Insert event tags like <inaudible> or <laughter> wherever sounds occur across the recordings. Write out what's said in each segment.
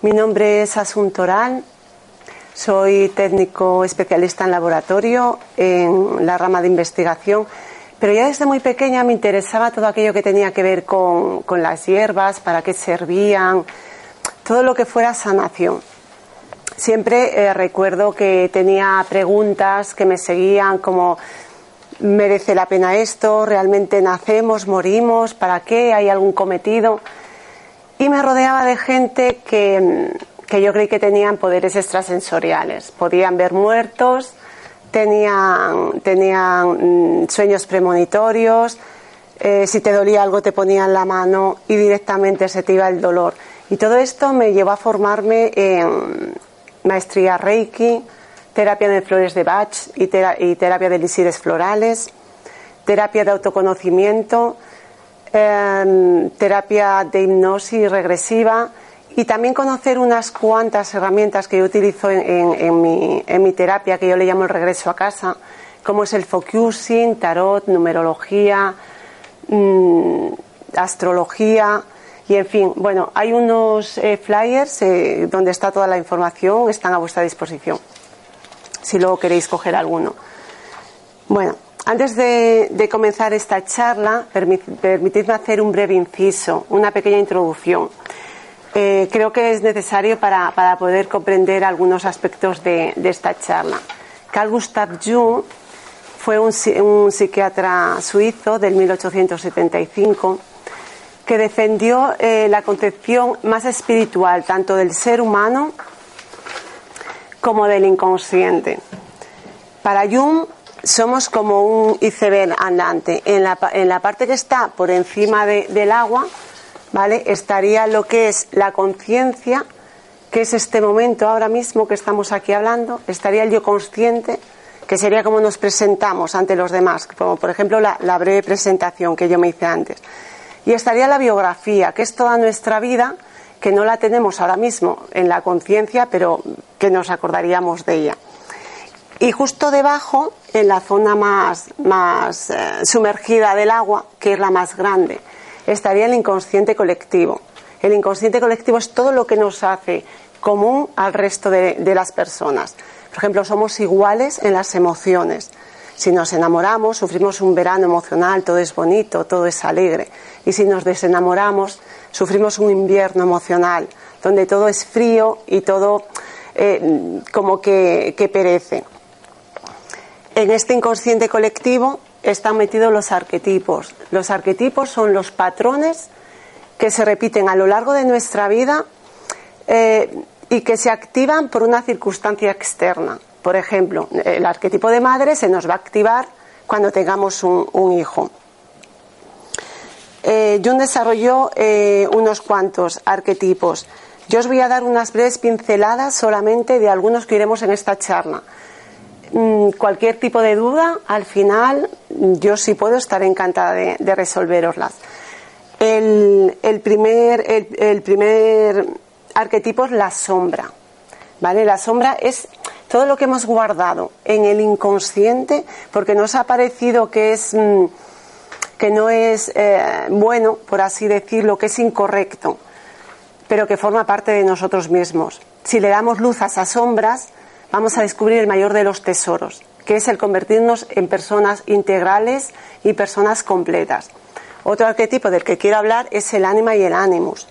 Mi nombre es Asuntoral, soy técnico especialista en laboratorio en la rama de investigación, pero ya desde muy pequeña me interesaba todo aquello que tenía que ver con, las hierbas, para qué servían, todo lo que fuera sanación. Siempre eh, recuerdo que tenía preguntas que me seguían como ¿merece la pena esto? ¿Realmente nacemos, morimos? ¿Para qué? ¿Hay algún cometido? y me rodeaba de gente que, yo creí que tenían poderes extrasensoriales. Podían ver muertos, tenían, tenían mm, sueños premonitorios, eh, si te dolía algo te ponían la mano y directamente se te iba el dolor. Y todo esto me llevó a formarme en maestría Reiki, terapia de flores de Bach y, terapia de elixires florales, terapia de autoconocimiento, Em, terapia de hipnosis regresiva y también conocer unas cuantas herramientas que yo utilizo en, mi, terapia, que yo le llamo el regreso a casa, como es el focusing, tarot, numerología, mm, astrología. Y en fin, bueno, hay unos eh, flyers eh, donde está toda la información, están a vuestra disposición, si luego queréis coger alguno. Bueno, antes de, comenzar esta charla, permitidme hacer un breve inciso, una pequeña introducción. Eh, creo que es necesario para, poder comprender algunos aspectos de, esta charla. Carl Gustav Jung fue un, psiquiatra suizo del 1875 que defendió eh, la concepción más espiritual tanto del ser humano como del inconsciente. Para Jung, somos como un iceberg andante. En la, en la parte que está por encima del agua, ¿vale? Estaría lo que es la conciencia, que es este momento ahora mismo que estamos aquí hablando, estaría el yo consciente, que sería como nos presentamos ante los demás, como por ejemplo la, la breve presentación que yo me hice antes. Y estaría la biografía, que es toda nuestra vida, que no la tenemos ahora mismo en la conciencia, pero que nos acordaríamos de ella. Y justo debajo, en la zona más, más eh, sumergida del agua, que es la más grande, estaría el inconsciente colectivo. El inconsciente colectivo es todo lo que nos hace común al resto de, de las personas. Por ejemplo, somos iguales en las emociones. Si nos enamoramos, sufrimos un verano emocional, todo es bonito, todo es alegre. Y si nos desenamoramos, sufrimos un invierno emocional, donde todo es frío y todo eh, como que, perece. En este inconsciente colectivo están metidos los arquetipos. Los arquetipos son los patrones que se repiten a lo largo de nuestra vida eh, y que se activan por una circunstancia externa. Por ejemplo, el arquetipo de madre se nos va a activar cuando tengamos un, hijo. Eh, Jung desarrolló eh, unos cuantos arquetipos. Yo os voy a dar unas breves pinceladas solamente de algunos que iremos en esta charla. Mm, cualquier tipo de duda, al final yo sí puedo estar encantada de, resolveroslas. El, primer, el, primer arquetipo es la sombra. ¿Vale? La sombra es todo lo que hemos guardado en el inconsciente porque nos ha parecido que es mm, que no es eh, bueno, por así decirlo, que es incorrecto, pero que forma parte de nosotros mismos. Si le damos luz a esas sombras, vamos a descubrir el mayor de los tesoros, que es el convertirnos en personas integrales y personas completas. Otro arquetipo del que quiero hablar es el ánima y el ánimus.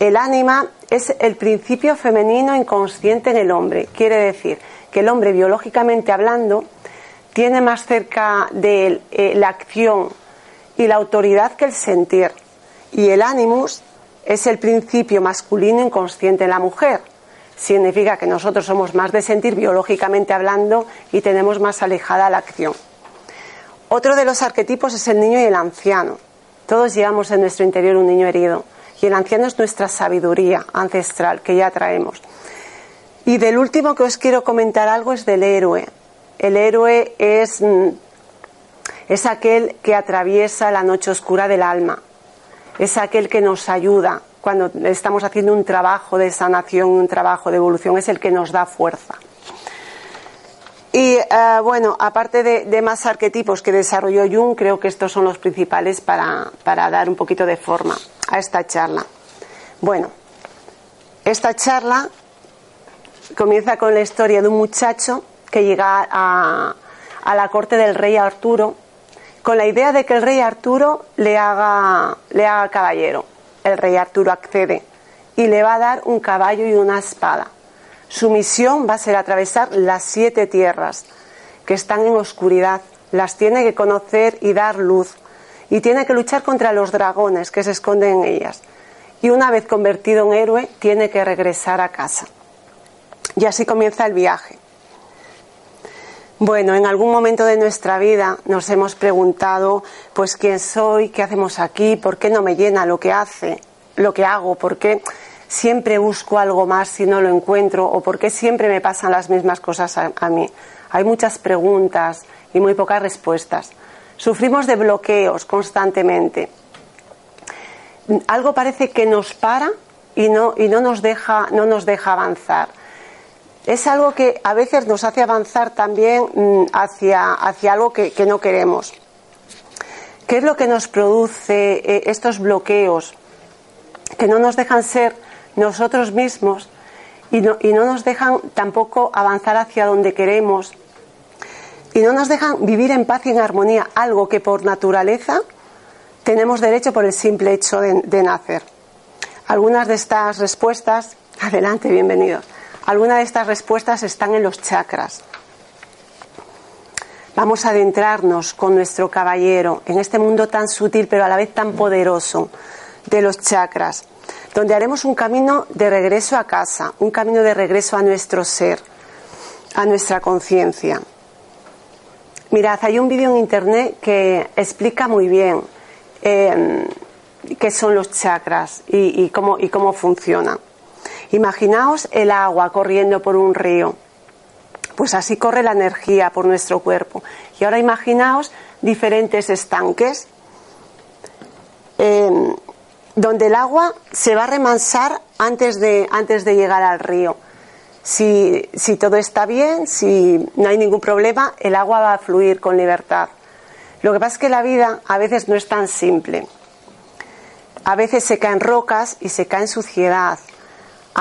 El ánima es el principio femenino inconsciente en el hombre. Quiere decir que el hombre, biológicamente hablando, tiene más cerca de eh, la acción y la autoridad que el sentir. Y el ánimus es el principio masculino inconsciente en la mujer significa que nosotros somos más de sentir biológicamente hablando y tenemos más alejada la acción. Otro de los arquetipos es el niño y el anciano. Todos llevamos en nuestro interior un niño herido y el anciano es nuestra sabiduría ancestral que ya traemos. Y del último que os quiero comentar algo es del héroe. El héroe es, mm, es aquel que atraviesa la noche oscura del alma, es aquel que nos ayuda, cuando estamos haciendo un trabajo de sanación, un trabajo de evolución, es el que nos da fuerza. Y eh, bueno, aparte de, más arquetipos que desarrolló Jung, creo que estos son los principales para, para dar un poquito de forma a esta charla. Bueno, esta charla comienza con la historia de un muchacho que llega a, a la corte del rey Arturo con la idea de que el rey Arturo le haga, le haga caballero. El rey Arturo accede y le va a dar un caballo y una espada. Su misión va a ser atravesar las siete tierras que están en oscuridad. Las tiene que conocer y dar luz. Y tiene que luchar contra los dragones que se esconden en ellas. Y una vez convertido en héroe, tiene que regresar a casa. Y así comienza el viaje. Bueno, en algún momento de nuestra vida nos hemos preguntado, pues quién soy, qué hacemos aquí, por qué no me llena lo que hace, lo que hago, por qué siempre busco algo más si no lo encuentro o por qué siempre me pasan las mismas cosas a, mí. Hay muchas preguntas y muy pocas respuestas. Sufrimos de bloqueos constantemente. Algo parece que nos para y no, y no nos deja, no nos deja avanzar es algo que a veces nos hace avanzar también mm, hacia, hacia algo que, no queremos. ¿Qué es lo que nos produce eh, estos bloqueos que no nos dejan ser nosotros mismos y no, nos dejan tampoco avanzar hacia donde queremos y no nos dejan vivir en paz y en armonía, algo que por naturaleza tenemos derecho por el simple hecho de nacer? Algunas de estas respuestas, <laughs> adelante, bienvenidos algunas de estas respuestas están en los chakras. Vamos a adentrarnos con nuestro caballero en este mundo tan sutil pero a la vez tan poderoso de los chakras, donde haremos un camino de regreso a casa, un camino de regreso a nuestro ser, a nuestra conciencia. Mirad, hay un vídeo en internet que explica muy bien eh, qué son los chakras y, cómo, y cómo funcionan. Imaginaos el agua corriendo por un río. Pues así corre la energía por nuestro cuerpo. Y ahora imaginaos diferentes estanques em, donde el agua se va a remansar antes de, antes de llegar al río. Si, si todo está bien, si no hay ningún problema, el agua va a fluir con libertad. Lo que pasa es que la vida a veces no es tan simple. A veces se caen rocas y se cae en suciedad,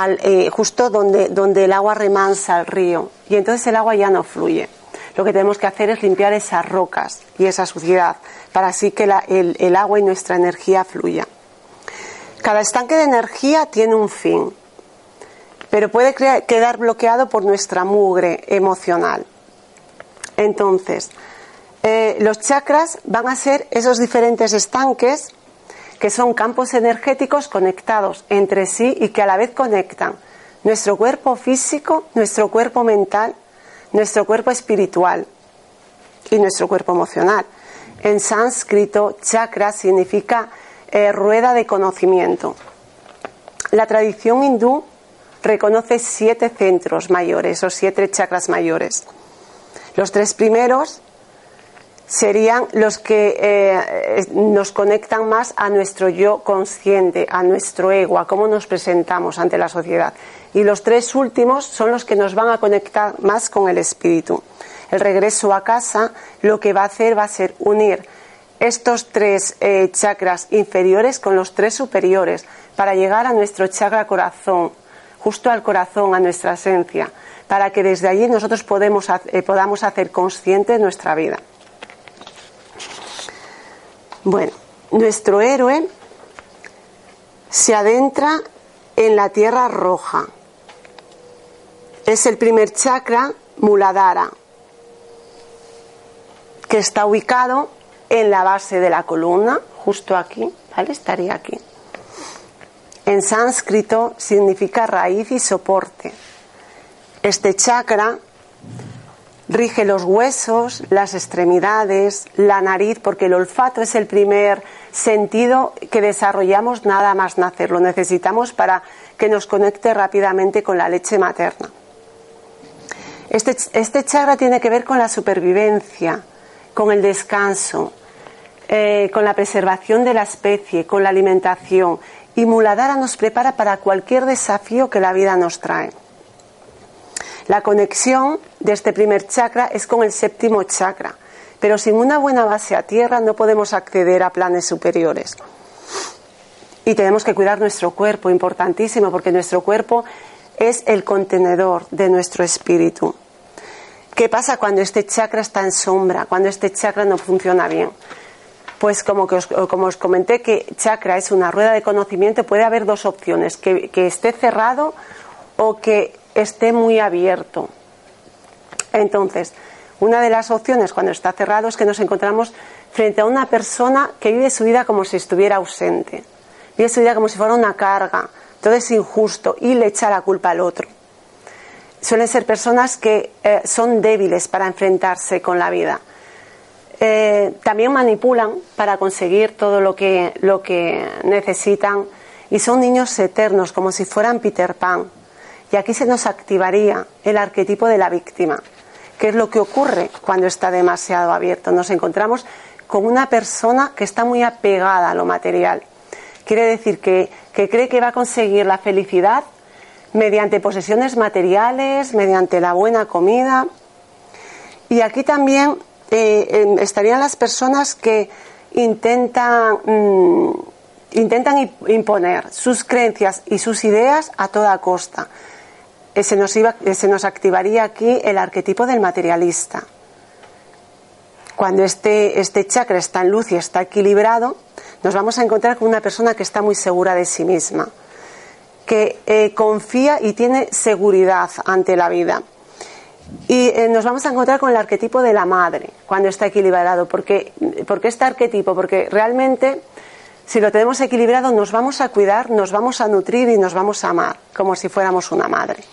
eh, justo donde, donde el agua remansa al río y entonces el agua ya no fluye. Lo que tenemos que hacer es limpiar esas rocas y esa suciedad para así que el, el agua y nuestra energía fluya. Cada estanque de energía tiene un fin, pero puede quedar bloqueado por nuestra mugre emocional. Entonces, eh, los chakras van a ser esos diferentes estanques que son campos energéticos conectados entre sí y que a la vez conectan nuestro cuerpo físico, nuestro cuerpo mental, nuestro cuerpo espiritual y nuestro cuerpo emocional. En sánscrito, chakra significa eh, rueda de conocimiento. La tradición hindú reconoce siete centros mayores o siete chakras mayores. Los tres primeros serían los que eh, nos conectan más a nuestro yo consciente, a nuestro ego, a cómo nos presentamos ante la sociedad. Y los tres últimos son los que nos van a conectar más con el espíritu. El regreso a casa lo que va a hacer va a ser unir estos tres eh, chakras inferiores con los tres superiores para llegar a nuestro chakra corazón, justo al corazón, a nuestra esencia, para que desde allí nosotros eh, podamos hacer consciente nuestra vida. Bueno, nuestro héroe se adentra en la tierra roja. Es el primer chakra Muladhara, que está ubicado en la base de la columna, justo aquí. Estaría aquí. En sánscrito significa raíz y soporte. Este chakra rige los huesos, las extremidades, la nariz, porque el olfato es el primer sentido que desarrollamos nada más nacer. Lo necesitamos para que nos conecte rápidamente con la leche materna. Este, este chakra tiene que ver con la supervivencia, con el descanso, eh, con la preservación de la especie, con la alimentación. Y Muladhara nos prepara para cualquier desafío que la vida nos trae. La conexión de este primer chakra es con el séptimo chakra, pero sin una buena base a tierra no podemos acceder a planes superiores. Y tenemos que cuidar nuestro cuerpo, importantísimo, porque nuestro cuerpo es el contenedor de nuestro espíritu. ¿Qué pasa cuando este chakra está en sombra, cuando este chakra no funciona bien? Pues como, os, como os comenté que chakra es una rueda de conocimiento, puede haber dos opciones, que, que esté cerrado o que esté muy abierto. Entonces, una de las opciones cuando está cerrado es que nos encontramos frente a una persona que vive su vida como si estuviera ausente, vive su vida como si fuera una carga, todo es injusto y le echa la culpa al otro. Suelen ser personas que eh, son débiles para enfrentarse con la vida. Eh, también manipulan para conseguir todo lo que, lo que necesitan y son niños eternos, como si fueran Peter Pan. Y aquí se nos activaría el arquetipo de la víctima, que es lo que ocurre cuando está demasiado abierto. Nos encontramos con una persona que está muy apegada a lo material. Quiere decir que que cree que va a conseguir la felicidad mediante posesiones materiales, mediante la buena comida. Y aquí también eh, estarían las personas que intentan, mm, intentan imponer sus creencias y sus ideas a toda costa. Eh, se, nos iba, eh, se nos activaría aquí el arquetipo del materialista. Cuando este, este chakra está en luz y está equilibrado, nos vamos a encontrar con una persona que está muy segura de sí misma, que eh, confía y tiene seguridad ante la vida. Y eh, nos vamos a encontrar con el arquetipo de la madre cuando está equilibrado. porque qué este arquetipo? Porque realmente, si lo tenemos equilibrado, nos vamos a cuidar, nos vamos a nutrir y nos vamos a amar, como si fuéramos una madre.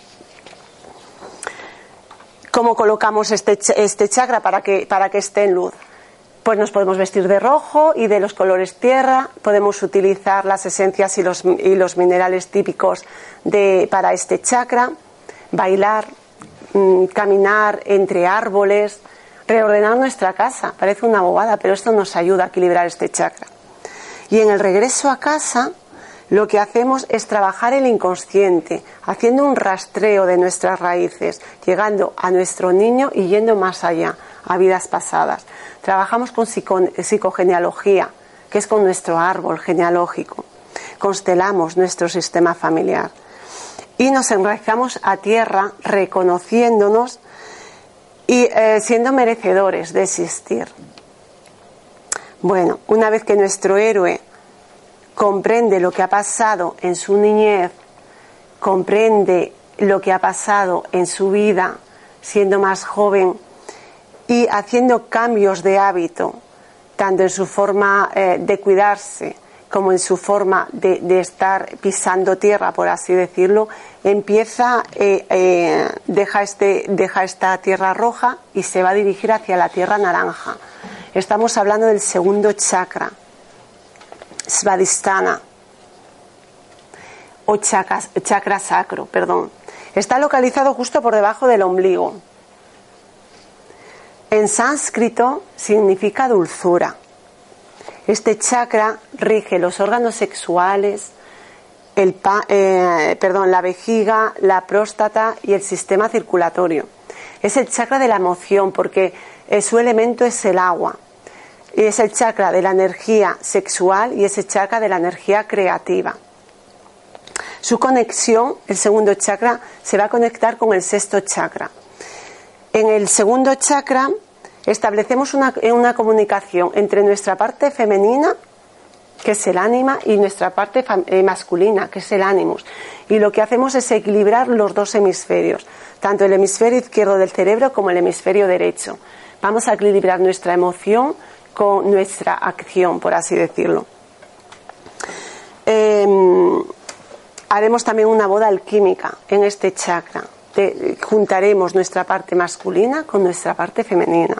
¿Cómo colocamos este, este chakra para que, para que esté en luz? Pues nos podemos vestir de rojo y de los colores tierra, podemos utilizar las esencias y los, y los minerales típicos de, para este chakra, bailar, mm, caminar entre árboles, reordenar nuestra casa. Parece una bobada, pero esto nos ayuda a equilibrar este chakra. Y en el regreso a casa, lo que hacemos es trabajar el inconsciente, haciendo un rastreo de nuestras raíces, llegando a nuestro niño y yendo más allá, a vidas pasadas. Trabajamos con psicogenealogía, que es con nuestro árbol genealógico. Constelamos nuestro sistema familiar. Y nos enraizamos a tierra reconociéndonos y eh, siendo merecedores de existir. Bueno, una vez que nuestro héroe comprende lo que ha pasado en su niñez, comprende lo que ha pasado en su vida, siendo más joven, y haciendo cambios de hábito, tanto en su forma eh, de cuidarse como en su forma de, estar pisando tierra, por así decirlo, empieza, eh, eh, deja, este, deja esta tierra roja y se va a dirigir hacia la tierra naranja. Estamos hablando del segundo chakra, Svadhisthana, o chakra, chakra sacro, perdón. Está localizado justo por debajo del ombligo. En sánscrito significa dulzura. Este chakra rige los órganos sexuales, eh, la vejiga, la próstata y el sistema circulatorio. Es el chakra de la emoción porque su elemento es el agua. Y es el chakra de la energía sexual y es el chakra de la energía creativa. Su conexión, el segundo chakra, se va a conectar con el sexto chakra. En el segundo chakra establecemos una, una comunicación entre nuestra parte femenina, que es el ánima, y nuestra parte eh, masculina, que es el ánimos. Y lo que hacemos es equilibrar los dos hemisferios, tanto el hemisferio izquierdo del cerebro como el hemisferio derecho. Vamos a equilibrar nuestra emoción con nuestra acción, por así decirlo. Em, haremos también una boda alquímica en este chakra juntaremos nuestra parte masculina con nuestra parte femenina.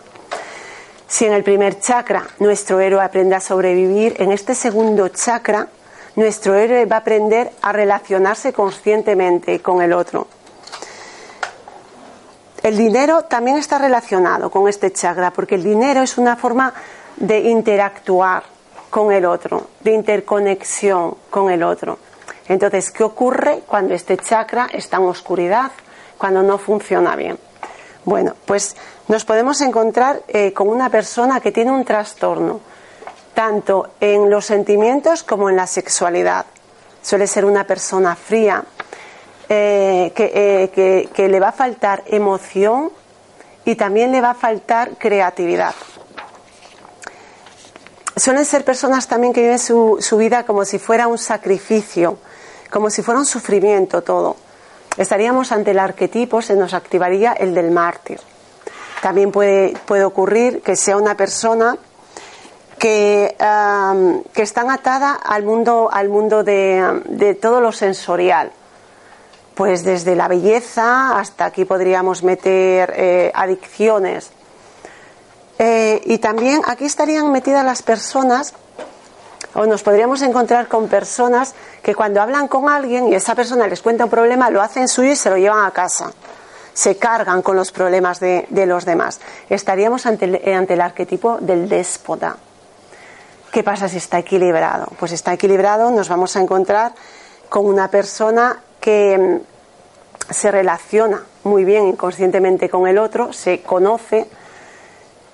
Si en el primer chakra nuestro héroe aprende a sobrevivir, en este segundo chakra nuestro héroe va a aprender a relacionarse conscientemente con el otro. El dinero también está relacionado con este chakra, porque el dinero es una forma de interactuar con el otro, de interconexión con el otro. Entonces, ¿qué ocurre cuando este chakra está en oscuridad? Cuando no funciona bien. Bueno, pues nos podemos encontrar eh, con una persona que tiene un trastorno, tanto en los sentimientos como en la sexualidad. Suele ser una persona fría, eh, que, que le va a faltar emoción y también le va a faltar creatividad suelen ser personas también que viven su, vida como si fuera un sacrificio, como si fuera un sufrimiento todo. Estaríamos ante el arquetipo, se nos activaría el del mártir. También puede, puede ocurrir que sea una persona que, que está atada al mundo, al mundo de, todo lo sensorial. Pues desde la belleza hasta aquí podríamos meter eh, adicciones eh, y también aquí estarían metidas las personas, o nos podríamos encontrar con personas que cuando hablan con alguien y esa persona les cuenta un problema, lo hacen suyo y se lo llevan a casa. Se cargan con los problemas de, los demás. Estaríamos ante el, eh, ante el arquetipo del déspota. ¿Qué pasa si está equilibrado? Pues está equilibrado, nos vamos a encontrar con una persona que mm, se relaciona muy bien inconscientemente con el otro, se conoce,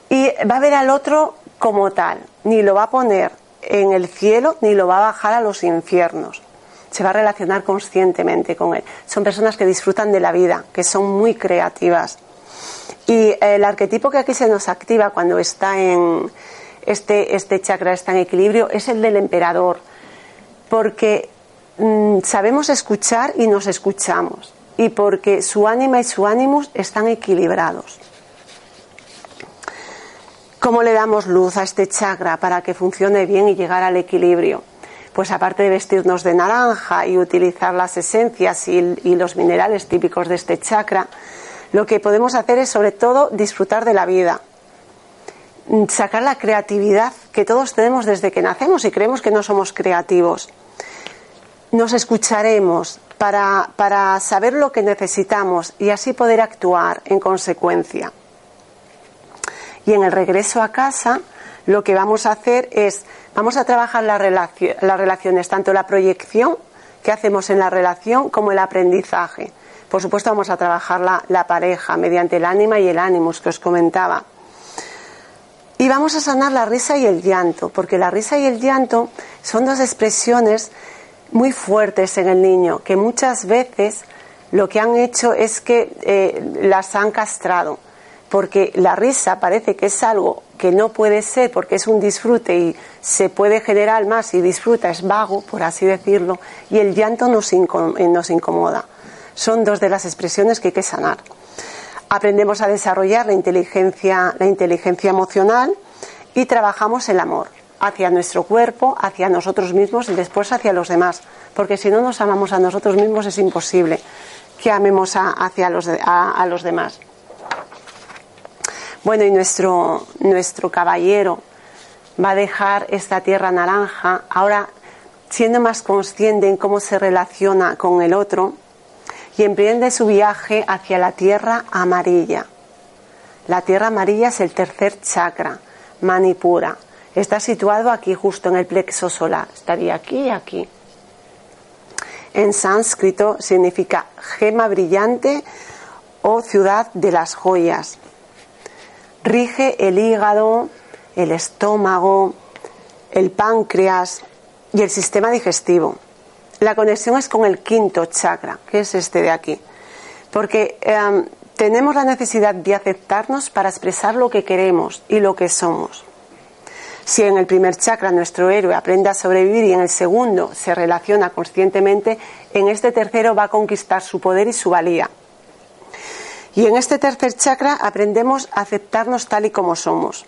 y va a ver al otro como tal, ni lo va a poner en el cielo ni lo va a bajar a los infiernos. Se va a relacionar conscientemente con él. Son personas que disfrutan de la vida, que son muy creativas. Y el arquetipo que aquí se nos activa cuando está en este, este chakra, está en equilibrio, es el del emperador. Porque mm, sabemos escuchar y nos escuchamos. Y porque su ánima y su ánimos están equilibrados. ¿Cómo le damos luz a este chakra para que funcione bien y llegar al equilibrio? Pues aparte de vestirnos de naranja y utilizar las esencias y, los minerales típicos de este chakra, lo que podemos hacer es sobre todo disfrutar de la vida, sacar la creatividad que todos tenemos desde que nacemos y creemos que no somos creativos. Nos escucharemos para, para saber lo que necesitamos y así poder actuar en consecuencia. Y en el regreso a casa, lo que vamos a hacer es, vamos a trabajar las relaciones, tanto la proyección que hacemos en la relación como el aprendizaje. Por supuesto, vamos a trabajar la, pareja mediante el ánima y el ánimos que os comentaba. Y vamos a sanar la risa y el llanto, porque la risa y el llanto son dos expresiones muy fuertes en el niño, que muchas veces lo que han hecho es que eh, las han castrado porque la risa parece que es algo que no puede ser porque es un disfrute y se puede generar más y disfruta, es vago, por así decirlo, y el llanto nos, eh, nos incomoda. Son dos de las expresiones que hay que sanar. Aprendemos a desarrollar la inteligencia, la inteligencia emocional y trabajamos el amor hacia nuestro cuerpo, hacia nosotros mismos y después hacia los demás. Porque si no nos amamos a nosotros mismos es imposible que amemos hacia los, a los demás. Bueno, y nuestro, nuestro caballero va a dejar esta tierra naranja, ahora siendo más consciente en cómo se relaciona con el otro, y emprende su viaje hacia la tierra amarilla. La tierra amarilla es el tercer chakra, Manipura. Está situado aquí, justo en el plexo solar. Estaría aquí y aquí. En sánscrito significa gema brillante o ciudad de las joyas rige el hígado, el estómago, el páncreas y el sistema digestivo. La conexión es con el quinto chakra, que es este de aquí. Porque em, tenemos la necesidad de aceptarnos para expresar lo que queremos y lo que somos. Si en el primer chakra nuestro héroe aprende a sobrevivir y en el segundo se relaciona conscientemente, en este tercero va a conquistar su poder y su valía. Y en este tercer chakra aprendemos a aceptarnos tal y como somos.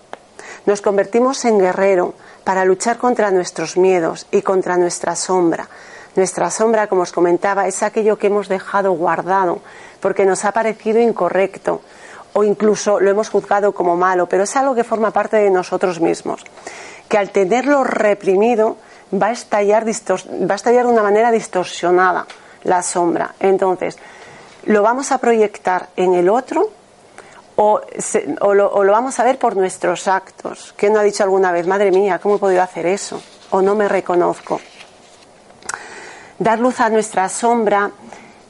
Nos convertimos en guerrero para luchar contra nuestros miedos y contra nuestra sombra. Nuestra sombra, como os comentaba, es aquello que hemos dejado guardado porque nos ha parecido incorrecto o incluso lo hemos juzgado como malo, pero es algo que forma parte de nosotros mismos, que al tenerlo reprimido va a estallar, va a estallar de una manera distorsionada la sombra. Entonces, lo vamos a proyectar en el otro o, lo, vamos a ver por nuestros actos. ¿Quién no ha dicho alguna vez, madre mía, cómo he podido hacer eso? O no me reconozco. Dar luz a nuestra sombra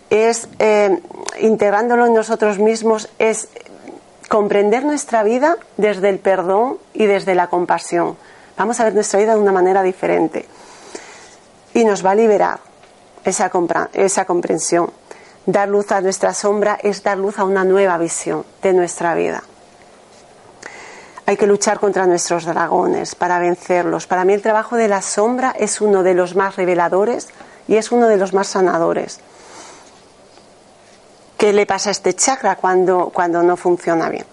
es, eh, integrándolo en nosotros mismos, es comprender nuestra vida desde el perdón y desde la compasión. Vamos a ver nuestra vida de una manera diferente. Y nos va a liberar esa, esa comprensión. Dar luz a nuestra sombra es dar luz a una nueva visión de nuestra vida. Hay que luchar contra nuestros dragones para vencerlos. Para mí el trabajo de la sombra es uno de los más reveladores y es uno de los más sanadores. ¿Qué le pasa a este chakra cuando, cuando no funciona bien?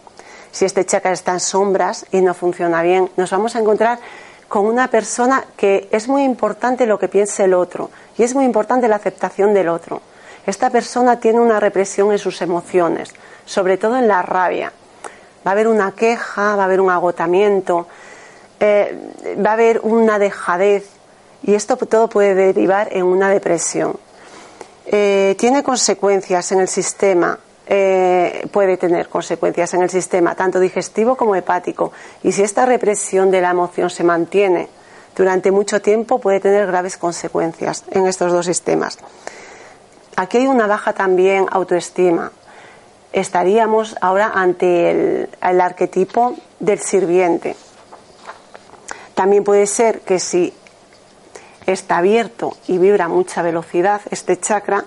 Si este chakra está en sombras y no funciona bien, nos vamos a encontrar con una persona que es muy importante lo que piense el otro y es muy importante la aceptación del otro. Esta persona tiene una represión en sus emociones, sobre todo en la rabia. Va a haber una queja, va a haber un agotamiento, eh, va a haber una dejadez y esto todo puede derivar en una depresión. Eh, tiene consecuencias en el sistema, eh, puede tener consecuencias en el sistema, tanto digestivo como hepático. Y si esta represión de la emoción se mantiene durante mucho tiempo, puede tener graves consecuencias en estos dos sistemas. Aquí hay una baja también autoestima. Estaríamos ahora ante el, arquetipo del sirviente. También puede ser que si está abierto y vibra a mucha velocidad este chakra,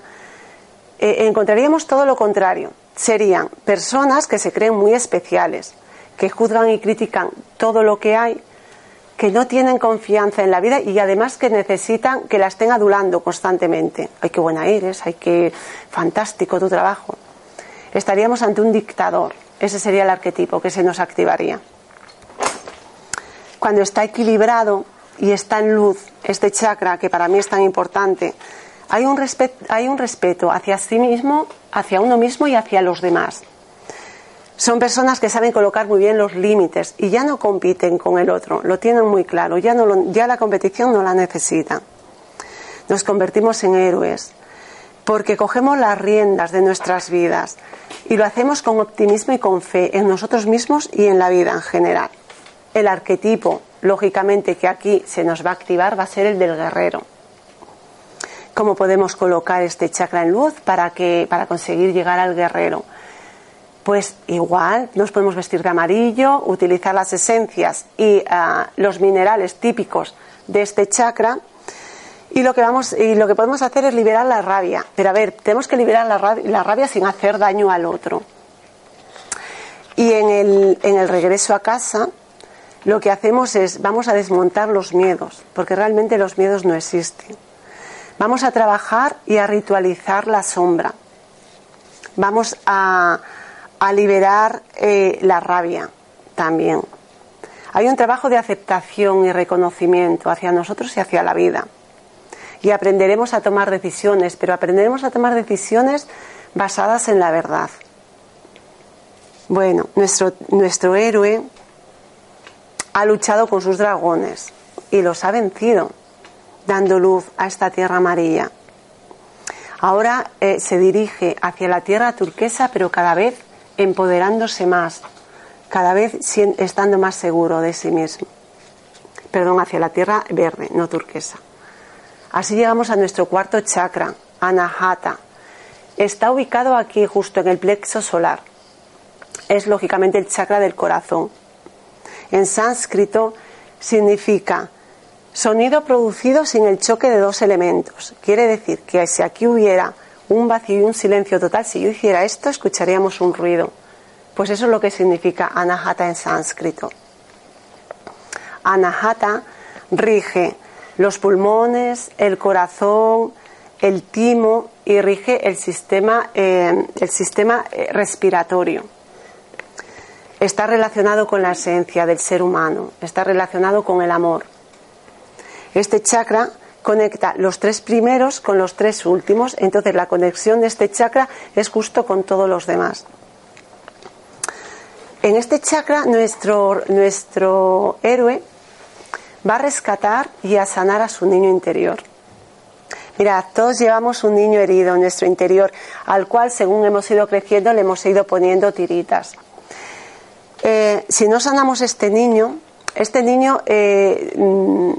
eh, encontraríamos todo lo contrario. Serían personas que se creen muy especiales, que juzgan y critican todo lo que hay, que no tienen confianza en la vida y además que necesitan que la estén adulando constantemente. Ay, qué buena eres, ay, qué fantástico tu trabajo. Estaríamos ante un dictador. Ese sería el arquetipo que se nos activaría. Cuando está equilibrado y está en luz este chakra que para mí es tan importante, hay un, hay un respeto hacia sí mismo, hacia uno mismo y hacia los demás. Son personas que saben colocar muy bien los límites y ya no compiten con el otro, lo tienen muy claro, ya, no ya la competición no la necesitan. Nos convertimos en héroes porque cogemos las riendas de nuestras vidas y lo hacemos con optimismo y con fe en nosotros mismos y en la vida en general. El arquetipo, lógicamente, que aquí se nos va a activar va a ser el del guerrero cómo podemos colocar este chakra en luz para, que, para conseguir llegar al guerrero. Pues igual nos podemos vestir de amarillo, utilizar las esencias y ah, los minerales típicos de este chakra y lo que vamos y lo que podemos hacer es liberar la rabia. Pero a ver, tenemos que liberar la rabia, la rabia sin hacer daño al otro. Y en el, en el regreso a casa, lo que hacemos es vamos a desmontar los miedos, porque realmente los miedos no existen. Vamos a trabajar y a ritualizar la sombra. Vamos a, liberar eh, la rabia también. Hay un trabajo de aceptación y reconocimiento hacia nosotros y hacia la vida. Y aprenderemos a tomar decisiones, pero aprenderemos a tomar decisiones basadas en la verdad. Bueno, nuestro, nuestro héroe ha luchado con sus dragones y los ha vencido dando luz a esta tierra amarilla. Ahora eh, se dirige hacia la tierra turquesa, pero cada vez empoderándose más, cada vez estando más seguro de sí mismo. Perdón, hacia la tierra verde, no turquesa. Así llegamos a nuestro cuarto chakra, Anahata. Está ubicado aquí, justo en el plexo solar. Es lógicamente el chakra del corazón. En sánscrito significa Sonido producido sin el choque de dos elementos. Quiere decir que si aquí hubiera un vacío y un silencio total, si yo hiciera esto, escucharíamos un ruido. Pues eso es lo que significa anahata en sánscrito. Anahata rige los pulmones, el corazón, el timo y rige el sistema, eh, el sistema eh, respiratorio. Está relacionado con la esencia del ser humano, está relacionado con el amor. Este chakra conecta los tres primeros con los tres últimos, entonces la conexión de este chakra es justo con todos los demás. En este chakra nuestro, nuestro héroe va a rescatar y a sanar a su niño interior. Mirad, todos llevamos un niño herido en nuestro interior, al cual según hemos ido creciendo le hemos ido poniendo tiritas. Eh, si no sanamos este niño, este niño eh, mm,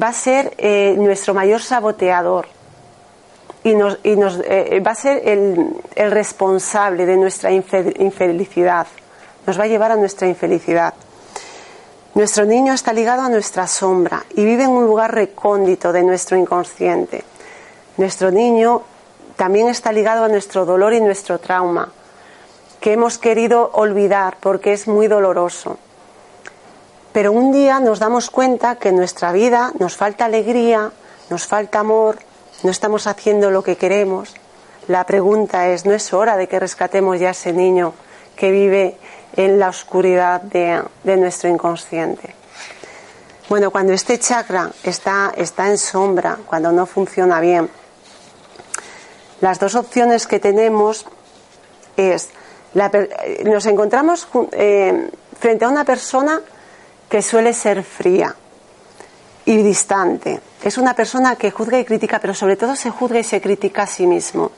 va a ser eh, nuestro mayor saboteador. y, nos, nos eh, va a ser el responsable de nuestra infelicidad. Nos va a llevar a nuestra infelicidad. Nuestro niño está ligado a nuestra sombra y vive en un lugar recóndito de nuestro inconsciente. Nuestro niño también está ligado a nuestro dolor y nuestro trauma, que hemos querido olvidar porque es muy doloroso. Pero un día nos damos cuenta que en nuestra vida nos falta alegría, nos falta amor, no estamos haciendo lo que queremos. La pregunta es, ¿no es hora de que rescatemos ya a ese niño que vive en la oscuridad de, nuestro inconsciente? Bueno, cuando este chakra está, está en sombra, cuando no funciona bien, las dos opciones que tenemos es, nos encontramos eh, frente a una persona que suele ser fría y distante. Es una persona que juzga y critica, pero sobre todo se juzga y se critica a sí mismo.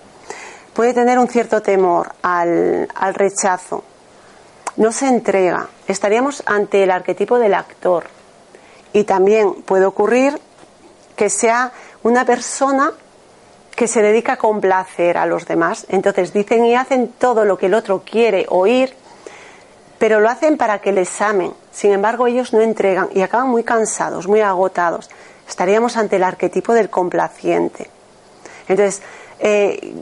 Puede tener un cierto temor al, al rechazo. No se entrega. Estaríamos ante el arquetipo del actor. Y también puede ocurrir que sea una persona que se dedica a complacer a los demás. Entonces dicen y hacen todo lo que el otro quiere oír, pero lo hacen para que les amen. Sin embargo, ellos no entregan y acaban muy cansados, muy agotados. Estaríamos ante el arquetipo del complaciente. Entonces, eh,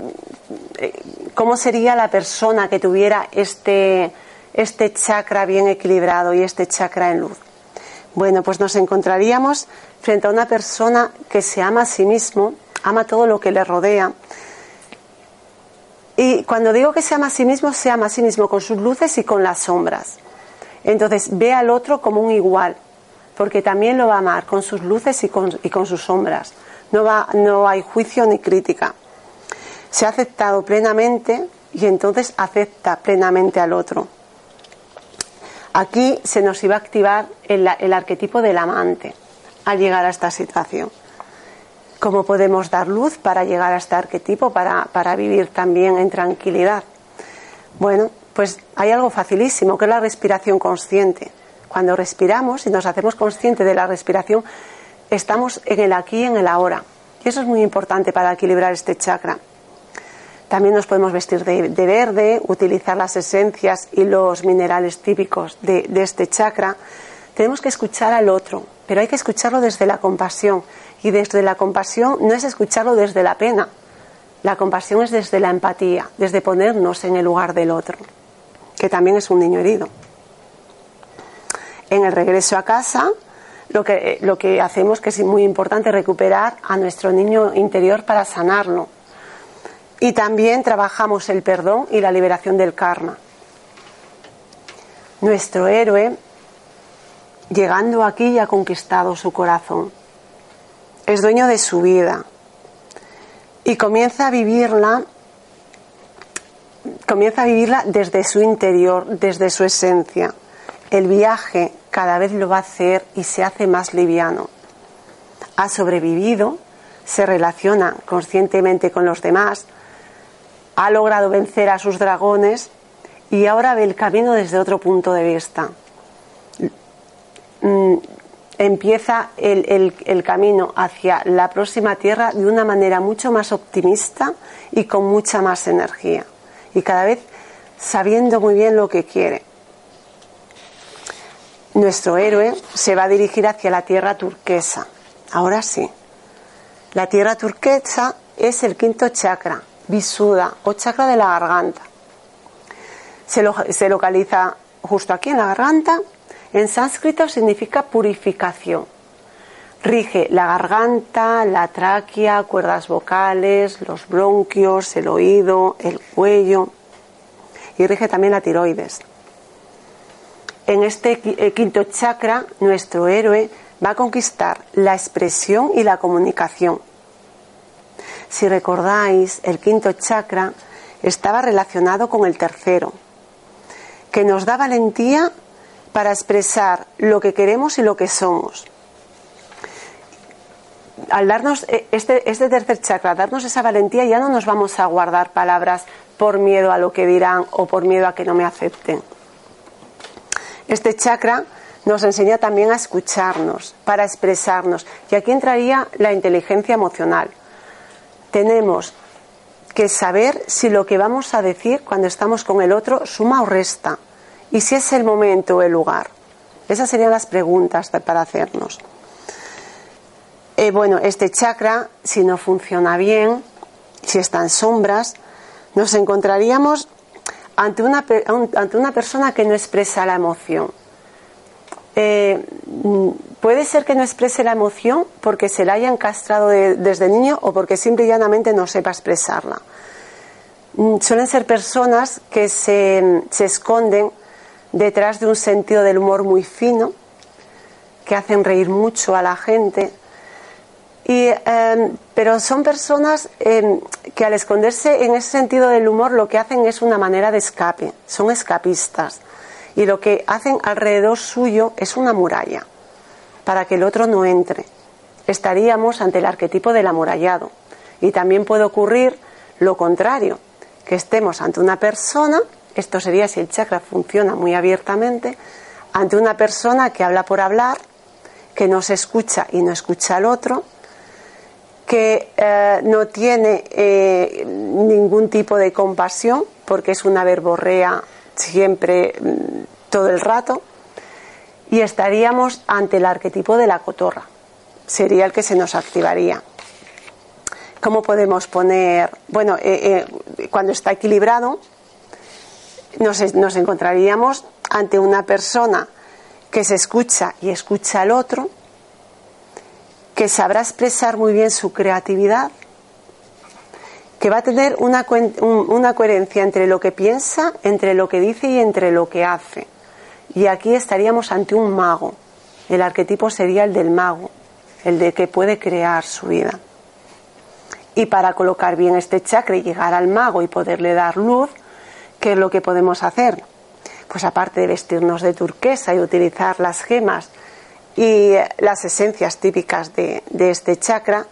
eh, ¿cómo sería la persona que tuviera este, este chakra bien equilibrado y este chakra en luz? Bueno, pues nos encontraríamos frente a una persona que se ama a sí mismo, ama todo lo que le rodea. Y cuando digo que se ama a sí mismo, se ama a sí mismo con sus luces y con las sombras. Entonces ve al otro como un igual, porque también lo va a amar con sus luces y con, y con sus sombras. No, va, no hay juicio ni crítica. Se ha aceptado plenamente y entonces acepta plenamente al otro. Aquí se nos iba a activar el, el arquetipo del amante al llegar a esta situación cómo podemos dar luz para llegar a este arquetipo, para, para vivir también en tranquilidad. Bueno, pues hay algo facilísimo, que es la respiración consciente. Cuando respiramos y nos hacemos conscientes de la respiración, estamos en el aquí y en el ahora. Y eso es muy importante para equilibrar este chakra. También nos podemos vestir de, verde, utilizar las esencias y los minerales típicos de, de este chakra. Tenemos que escuchar al otro, pero hay que escucharlo desde la compasión, y desde la compasión no es escucharlo desde la pena. La compasión es desde la empatía, desde ponernos en el lugar del otro, que también es un niño herido. En el regreso a casa, lo que, lo que hacemos, que es muy importante, recuperar a nuestro niño interior para sanarlo. Y también trabajamos el perdón y la liberación del karma. Nuestro héroe, llegando aquí, ha conquistado su corazón es dueño de su vida y comienza a vivirla comienza a vivirla desde su interior, desde su esencia. El viaje cada vez lo va a hacer y se hace más liviano. Ha sobrevivido, se relaciona conscientemente con los demás, ha logrado vencer a sus dragones y ahora ve el camino desde otro punto de vista. Empieza el, camino hacia la próxima tierra de una manera mucho más optimista y con mucha más energía. Y cada vez sabiendo muy bien lo que quiere. Nuestro héroe se va a dirigir hacia la tierra turquesa. Ahora sí. La tierra turquesa es el quinto chakra, Visuda, o chakra de la garganta. Se, se localiza justo aquí en la garganta en sánscrito significa purificación. Rige la garganta, la tráquea, cuerdas vocales, los bronquios, el oído, el cuello y rige también la tiroides. En este eh, quinto chakra, nuestro héroe va a conquistar la expresión y la comunicación. Si recordáis, el quinto chakra estaba relacionado con el tercero, que nos da valentía para expresar lo que queremos y lo que somos. Al darnos eh, este, este tercer chakra, darnos esa valentía, ya no nos vamos a guardar palabras por miedo a lo que dirán o por miedo a que no me acepten. Este chakra nos enseña también a escucharnos, para expresarnos. Y aquí entraría la inteligencia emocional. tenemos que saber si lo que vamos a decir cuando estamos con el otro suma o resta y si es el momento o el lugar. Esas serían las preguntas para hacernos. Eh, bueno, este chakra, si no funciona bien, si está en sombras, nos encontraríamos ante una, persona que no expresa la emoción. Eh, puede ser que no exprese la emoción porque se la hayan castrado desde niño o porque simple y llanamente no sepa expresarla. Mm, suelen ser personas que se esconden detrás de un sentido del humor muy fino, que hacen reír mucho a la gente, y, em, pero son personas em, que al esconderse en ese sentido del humor lo que hacen es una manera de escape, son escapistas. Y lo que hacen alrededor suyo es una muralla, para que el otro no entre. Estaríamos ante el arquetipo del amurallado. Y también puede ocurrir lo contrario, que estemos ante una persona, esto sería si el chakra funciona muy abiertamente, ante una persona que habla por hablar, que no se escucha y no escucha al otro, que eh, no tiene eh, ningún tipo de compasión porque es una verborrea siempre mm, todo el rato y estaríamos ante el arquetipo de la cotorra. Sería el que se nos activaría. ¿Cómo podemos poner? Bueno, eh, cuando está equilibrado, nos, nos encontraríamos ante una persona que se escucha y escucha al otro, que sabrá expresar muy bien su creatividad, que va a tener una, una, coherencia entre lo que piensa, entre lo que dice y entre lo que hace. Y aquí estaríamos ante un mago. El arquetipo sería el del mago, el de que puede crear su vida. Y para colocar bien este chakra y llegar al mago y poderle dar luz, ¿qué es lo que podemos hacer? Pues aparte de vestirnos de turquesa y utilizar las gemas y las esencias típicas de, este chakra,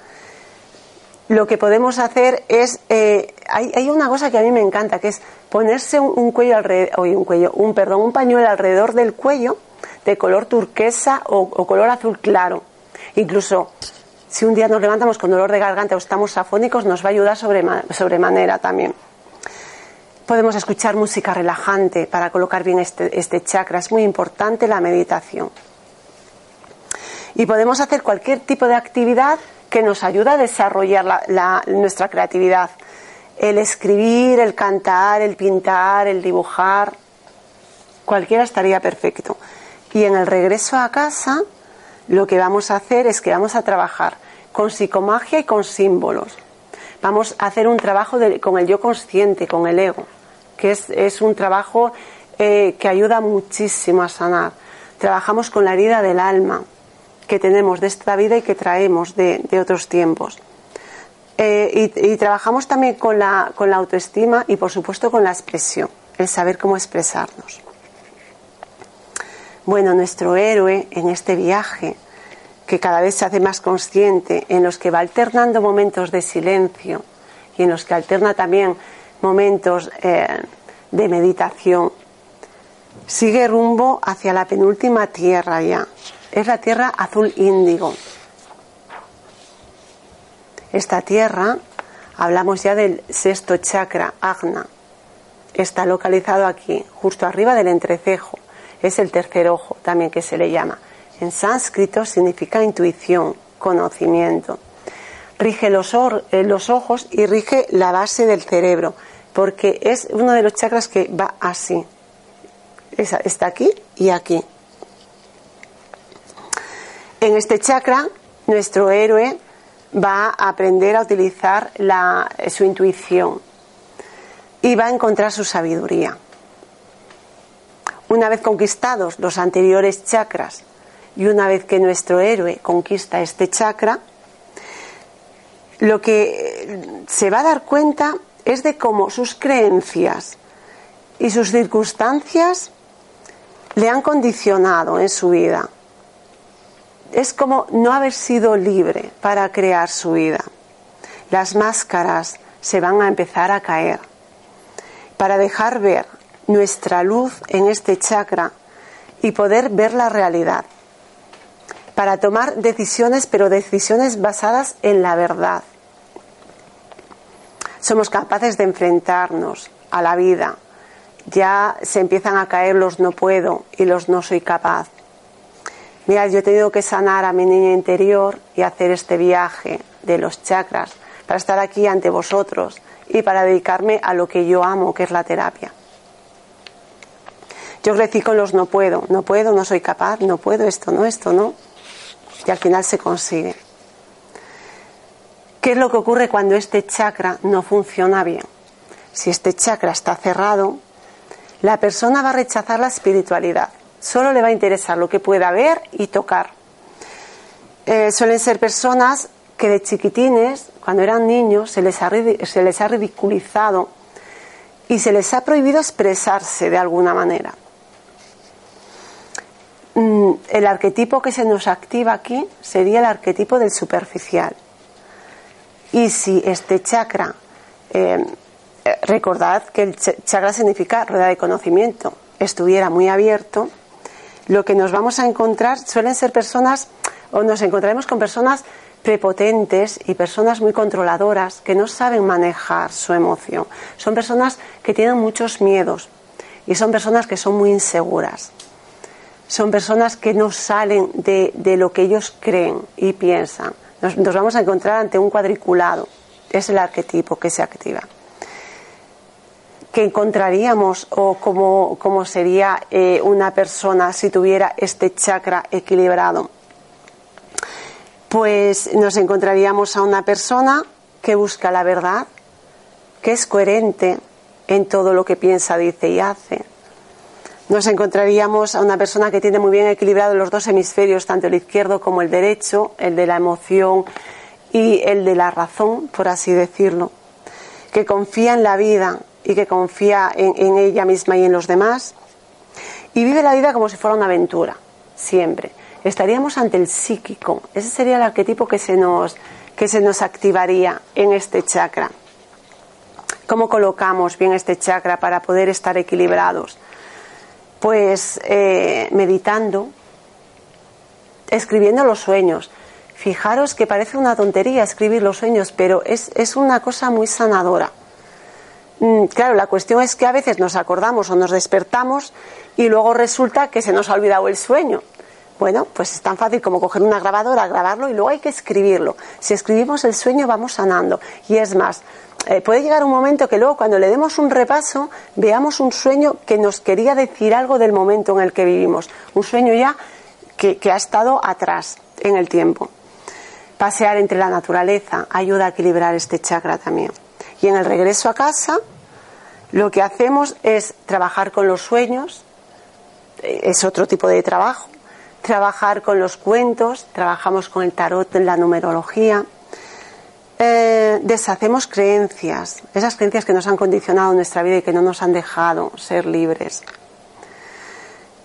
lo que podemos hacer es, eh, hay, una cosa que a mí me encanta, que es ponerse un, cuello alrededor, un cuello, un perdón, un pañuelo alrededor del cuello de color turquesa o, color azul claro. Incluso si un día nos levantamos con dolor de garganta o estamos afónicos, nos va a ayudar sobremanera también. Podemos escuchar música relajante para colocar bien este, este chakra. Es muy importante la meditación y podemos hacer cualquier tipo de actividad que nos ayude a desarrollar nuestra creatividad. El escribir, el cantar, el pintar, el dibujar, cualquiera estaría perfecto. Y en el regreso a casa, lo que vamos a hacer es que vamos a trabajar con psicomagia y con símbolos. Vamos a hacer un trabajo con el yo consciente, con el ego, que es, un trabajo eh, que ayuda muchísimo a sanar. Trabajamos con la herida del alma, que tenemos de esta vida y que traemos de, otros tiempos. Eh, y, trabajamos también con la, con la autoestima y por supuesto con la expresión, el saber cómo expresarnos. Bueno, nuestro héroe en este viaje, que cada vez se hace más consciente, en los que va alternando momentos de silencio y en los que alterna también momentos eh, de meditación, sigue rumbo hacia la penúltima tierra ya, es la tierra azul índigo. Esta tierra, hablamos ya del sexto chakra, Agna. Está localizado aquí, justo arriba del entrecejo. Es el tercer ojo también que se le llama. En sánscrito significa intuición, conocimiento. Rige los, eh, los ojos y rige la base del cerebro, porque es uno de los chakras que va así. Está aquí y aquí. En este chakra, nuestro héroe va a aprender a utilizar su intuición y va a encontrar su sabiduría. Una vez conquistados los anteriores chakras y una vez que nuestro héroe conquista este chakra, lo que se va a dar cuenta es de cómo sus creencias y sus circunstancias le han condicionado en su vida es como no haber sido libre para crear su vida. Las máscaras se van a empezar a caer para dejar ver nuestra luz en este chakra y poder ver la realidad. Para tomar decisiones, pero decisiones basadas en la verdad. somos capaces de enfrentarnos a la vida. Ya se empiezan a caer los no puedo y los no soy capaz. Mira, yo he tenido que sanar a mi niña interior y hacer este viaje de los chakras para estar aquí ante vosotros y para dedicarme a lo que yo amo, que es la terapia. Yo crecí con los no puedo, no puedo, no soy capaz, no puedo esto, no, esto, no. Y al final se consigue. ¿Qué es lo que ocurre cuando este chakra no funciona bien? Si este chakra está cerrado, la persona va a rechazar la espiritualidad. Solo le va a interesar lo que pueda ver y tocar. Eh, suelen ser personas que de chiquitines, cuando eran niños, se les, ha, se les ha ridiculizado y se les ha prohibido expresarse de alguna manera. Mm, el arquetipo que se nos activa aquí sería el arquetipo del superficial. Y si este chakra, eh, recordad que el chakra significa rueda de conocimiento, estuviera muy abierto, lo que nos vamos a encontrar suelen ser personas, o nos encontraremos con personas prepotentes y personas muy controladoras que no saben manejar su emoción. Son personas que tienen muchos miedos y son personas que son muy inseguras. Son personas que no salen de, lo que ellos creen y piensan nos, vamos a encontrar ante un cuadriculado. Es el arquetipo que se activa. ¿Qué encontraríamos o cómo, sería eh, una persona si tuviera este chakra equilibrado? Pues nos encontraríamos a una persona que busca la verdad, que es coherente en todo lo que piensa, dice y hace, nos encontraríamos a una persona que tiene muy bien equilibrado los dos hemisferios, tanto el izquierdo como el derecho, el de la emoción y el de la razón, por así decirlo, que confía en la vida y que confía en, ella misma y en los demás, y vive la vida como si fuera una aventura, siempre. Estaríamos ante el psíquico, ese sería el arquetipo que se nos, que se nos activaría en este chakra. ¿Cómo colocamos bien este chakra para poder estar equilibrados? Pues eh, meditando, escribiendo los sueños. Fijaros que parece una tontería escribir los sueños, pero es, es una cosa muy sanadora. Mm, claro, la cuestión es que a veces nos acordamos o nos despertamos y luego resulta que se nos ha olvidado el sueño. Bueno, pues es tan fácil como coger una grabadora, grabarlo y luego hay que escribirlo. Si escribimos el sueño vamos sanando. Y es más, eh, puede llegar un momento que luego cuando le demos un repaso veamos un sueño que nos quería decir algo del momento en el que vivimos, un sueño ya que, ha estado atrás en el tiempo. Pasear entre la naturaleza ayuda a equilibrar este chakra también. Y en el regreso a casa lo que hacemos es trabajar con los sueños, eh, es otro tipo de trabajo, trabajar con los cuentos, trabajamos con el tarot la numerología eh, deshacemos creencias, esas creencias que nos han condicionado nuestra vida y que no nos han dejado ser libres.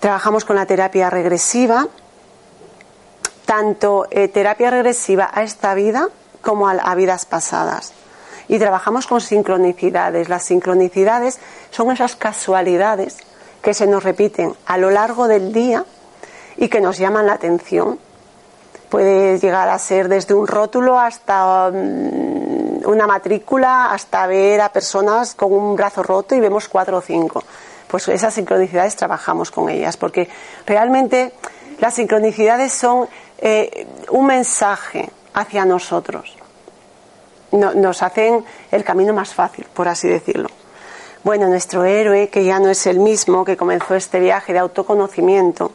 Trabajamos con la terapia regresiva, tanto eh, terapia regresiva a esta vida como a, vidas pasadas. Y trabajamos con sincronicidades. Las sincronicidades son esas casualidades que se nos repiten a lo largo del día y que nos llaman la atención Puede llegar a ser desde un rótulo hasta mm, una matrícula, hasta ver a personas con un brazo roto y vemos cuatro o cinco. Pues esas sincronicidades trabajamos con ellas, porque realmente las sincronicidades son eh, un mensaje hacia nosotros. nos hacen el camino más fácil, por así decirlo. Bueno, nuestro héroe, que ya no es el mismo que comenzó este viaje de autoconocimiento,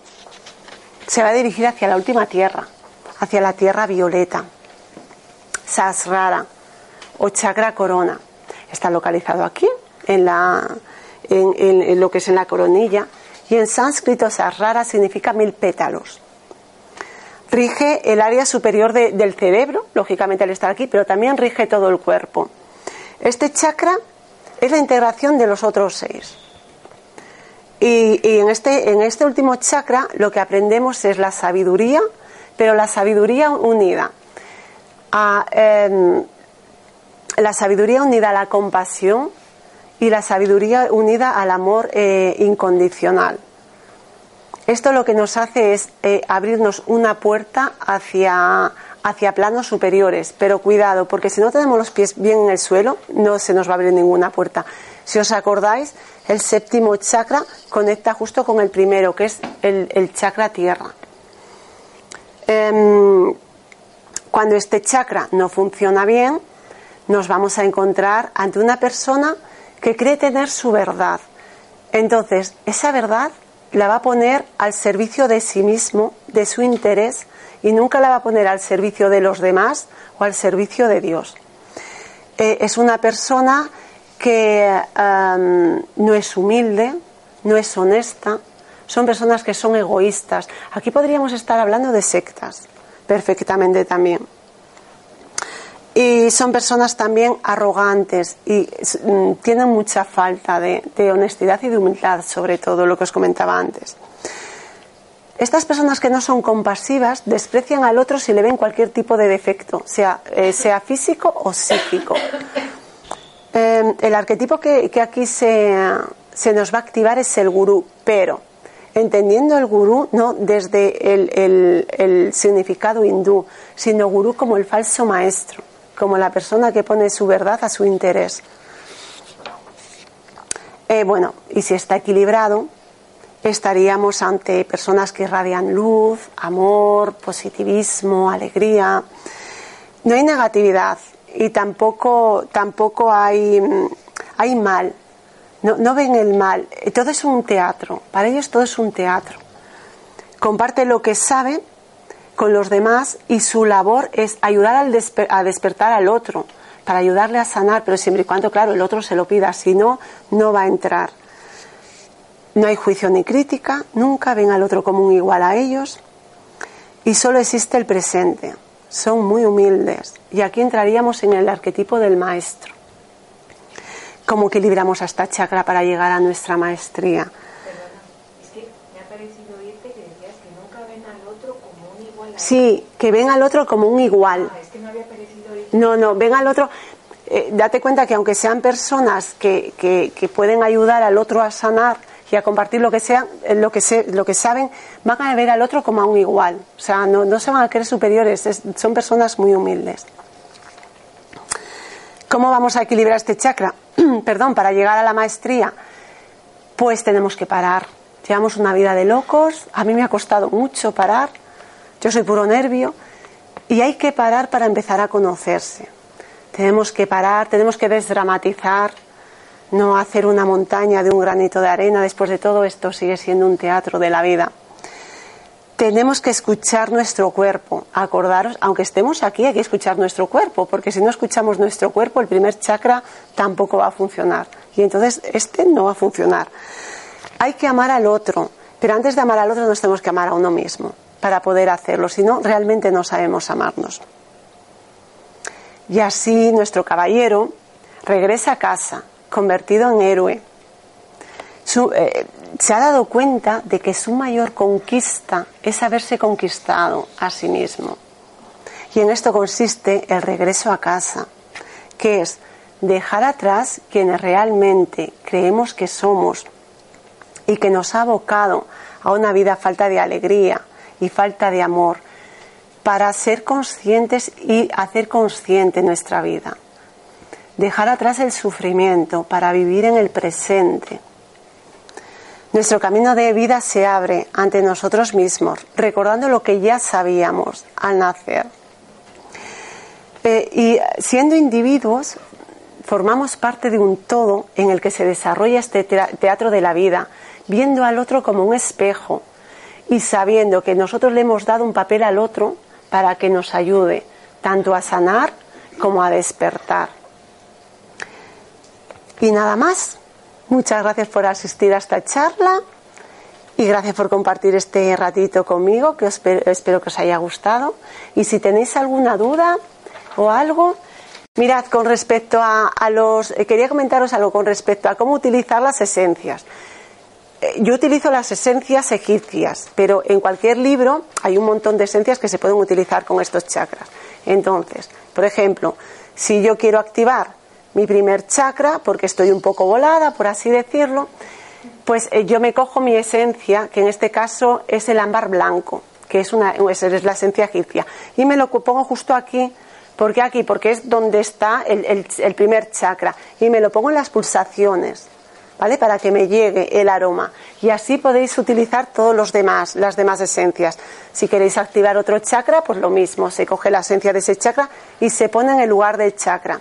se va a dirigir hacia la última tierra, hacia la tierra violeta. Sasrara o chakra corona. Está localizado aquí, en, la, en, lo que es en la coronilla. Y en sánscrito Sasrara significa mil pétalos. Rige el área superior del cerebro, lógicamente al estar aquí, pero también rige todo el cuerpo. Este chakra es la integración de los otros seis. Y, y, en, este, en este último chakra lo que aprendemos es la sabiduría, pero la sabiduría unida a em, la sabiduría unida a la compasión y la sabiduría unida al amor eh, incondicional. Esto lo que nos hace es eh, abrirnos una puerta hacia, hacia planos superiores, pero cuidado, porque si no tenemos los pies bien en el suelo, no se nos va a abrir ninguna puerta. Si os acordáis, el séptimo chakra conecta justo con el primero, que es el, chakra tierra. Em, cuando este chakra no funciona bien, nos vamos a encontrar ante una persona que cree tener su verdad. Entonces, esa verdad la va a poner al servicio de sí mismo, de su interés, y nunca la va a poner al servicio de los demás o al servicio de Dios. Eh, es una persona que no es humilde, no es honesta, son personas que son egoístas. Aquí podríamos estar hablando de sectas, perfectamente también. Y son personas también arrogantes y mm, tienen mucha falta de, honestidad y de humildad, sobre todo lo que os comentaba antes. Estas personas que no son compasivas desprecian al otro si le ven cualquier tipo de defecto, sea, eh, sea físico o psíquico. Em, el arquetipo que, aquí se, nos va a activar es el gurú, pero entendiendo el gurú no desde el, el significado hindú, sino gurú como el falso maestro como la persona que pone su verdad a su interés. Eh, bueno, y si está equilibrado, estaríamos ante personas que irradian luz, amor, positivismo, alegría. No hay negatividad y tampoco, tampoco hay, hay mal. No, no ven el mal. Todo es un teatro. Para ellos todo es un teatro. Comparte lo que saben con los demás y su labor es ayudar al a despertar al otro, para ayudarle a sanar, pero siempre y cuando, claro, el otro se lo pida, si no, no va a entrar. No hay juicio ni crítica, nunca ven al otro como un igual a ellos y solo existe el presente. Son muy humildes y aquí entraríamos en el arquetipo del maestro. ¿Cómo equilibramos a esta chakra para llegar a nuestra maestría? Sí, que ven al otro como un igual. Ah, no, no, ven al otro. Eh, date cuenta que aunque sean personas que, que, pueden ayudar al otro a sanar y a compartir lo que sean, eh, lo que, lo que saben, van a ver al otro como a un igual. O sea, no, no se van a creer superiores, son personas muy humildes. ¿Cómo vamos a equilibrar este chakra? <clears throat> Perdón, para llegar a la maestría. Pues tenemos que parar. Llevamos una vida de locos. A mí me ha costado mucho parar yo soy puro nervio y hay que parar para empezar a conocerse. Tenemos que parar, tenemos que desdramatizar, no hacer una montaña de un granito de arena. Después de todo esto sigue siendo un teatro de la vida. Tenemos que escuchar nuestro cuerpo. Acordaros, aunque estemos aquí, hay que escuchar nuestro cuerpo, porque si no escuchamos nuestro cuerpo, el primer chakra tampoco va a funcionar. Y entonces este no va a funcionar. Hay que amar al otro, pero antes de amar al otro nos tenemos que amar a uno mismo para poder hacerlo, si no, realmente no sabemos amarnos. Y así nuestro caballero regresa a casa, convertido en héroe. Eh, se ha dado cuenta de que su mayor conquista es haberse conquistado a sí mismo. Y en esto consiste el regreso a casa, que es dejar atrás quienes realmente creemos que somos y que nos ha abocado a una vida falta de alegría, y falta de amor para ser conscientes y hacer consciente nuestra vida. Dejar atrás el sufrimiento para vivir en el presente. Nuestro camino de vida se abre ante nosotros mismos, recordando lo que ya sabíamos al nacer. Y siendo individuos, formamos parte de un todo en el que se desarrolla este teatro de la vida, viendo al otro como un espejo, y sabiendo que nosotros le hemos dado un papel al otro para que nos ayude tanto a sanar como a despertar. Y nada más. Muchas gracias por asistir a esta charla y gracias por compartir este ratito conmigo, que espero, que os haya gustado. Y si tenéis alguna duda o algo, mirad, con respecto a, a los... Eh, quería comentaros algo con respecto a cómo utilizar las esencias. Eh, yo utilizo las esencias egipcias, pero en cualquier libro hay un montón de esencias que se pueden utilizar con estos chakras. Entonces, por ejemplo, si yo quiero activar mi primer chakra, porque estoy un poco volada, por así decirlo, pues eh, yo me cojo mi esencia, que en este caso es el ámbar blanco, que es, una, es la esencia egipcia. Y me lo pongo justo aquí, ¿por qué aquí? Porque es donde está el, el primer chakra. Y me lo pongo en las pulsaciones. ¿Vale? Para que me llegue el aroma. Y así podéis utilizar todos los demás, las demás esencias. Si queréis activar otro chakra, pues lo mismo. Se coge la esencia de ese chakra y se pone en el lugar del chakra.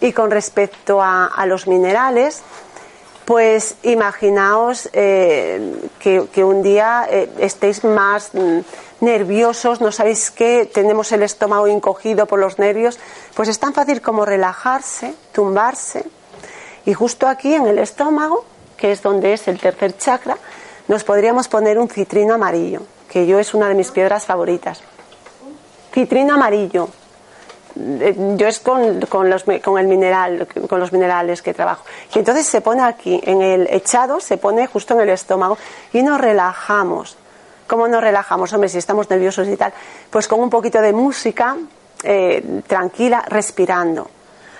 Y con respecto a, los minerales, pues imaginaos eh, que, un día eh, estéis más mm, nerviosos, no sabéis qué, tenemos el estómago encogido por los nervios, pues es tan fácil como relajarse, tumbarse y justo aquí en el estómago, que es donde es el tercer chakra, nos podríamos poner un citrino amarillo, que yo es una de mis piedras favoritas. Citrino amarillo, yo es con, con, los, el mineral, con los minerales que trabajo. Y entonces se pone aquí, en el echado, se pone justo en el estómago y nos relajamos. ¿Cómo nos relajamos? Hombre, si estamos nerviosos y tal, pues con un poquito de música eh, tranquila, respirando.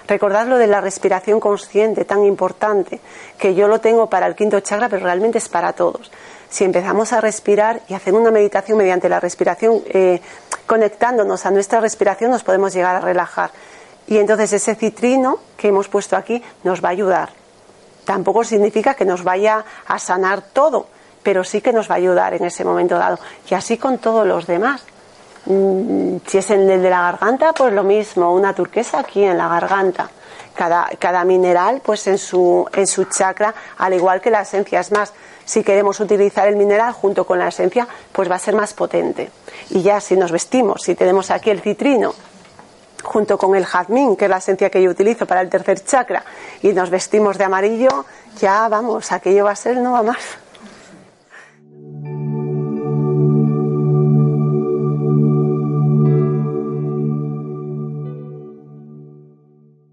Recordad lo de la respiración consciente, tan importante, que yo lo tengo para el quinto chakra, pero realmente es para todos. Si empezamos a respirar y hacer una meditación mediante la respiración, eh, conectándonos a nuestra respiración, nos podemos llegar a relajar. Y entonces ese citrino que hemos puesto aquí nos va a ayudar. Tampoco significa que nos vaya a sanar todo, pero sí que nos va a ayudar en ese momento dado. Y así con todos los demás. Mm, si es el de la garganta, pues lo mismo, una turquesa aquí en la garganta. Cada, cada mineral, pues en su, en su chakra, al igual que la esencia. Es más, si queremos utilizar el mineral junto con la esencia, pues va a ser más potente. Y ya si nos vestimos, si tenemos aquí el citrino junto con el jazmín, que es la esencia que yo utilizo para el tercer chakra, y nos vestimos de amarillo, ya vamos, aquello va a ser no va más.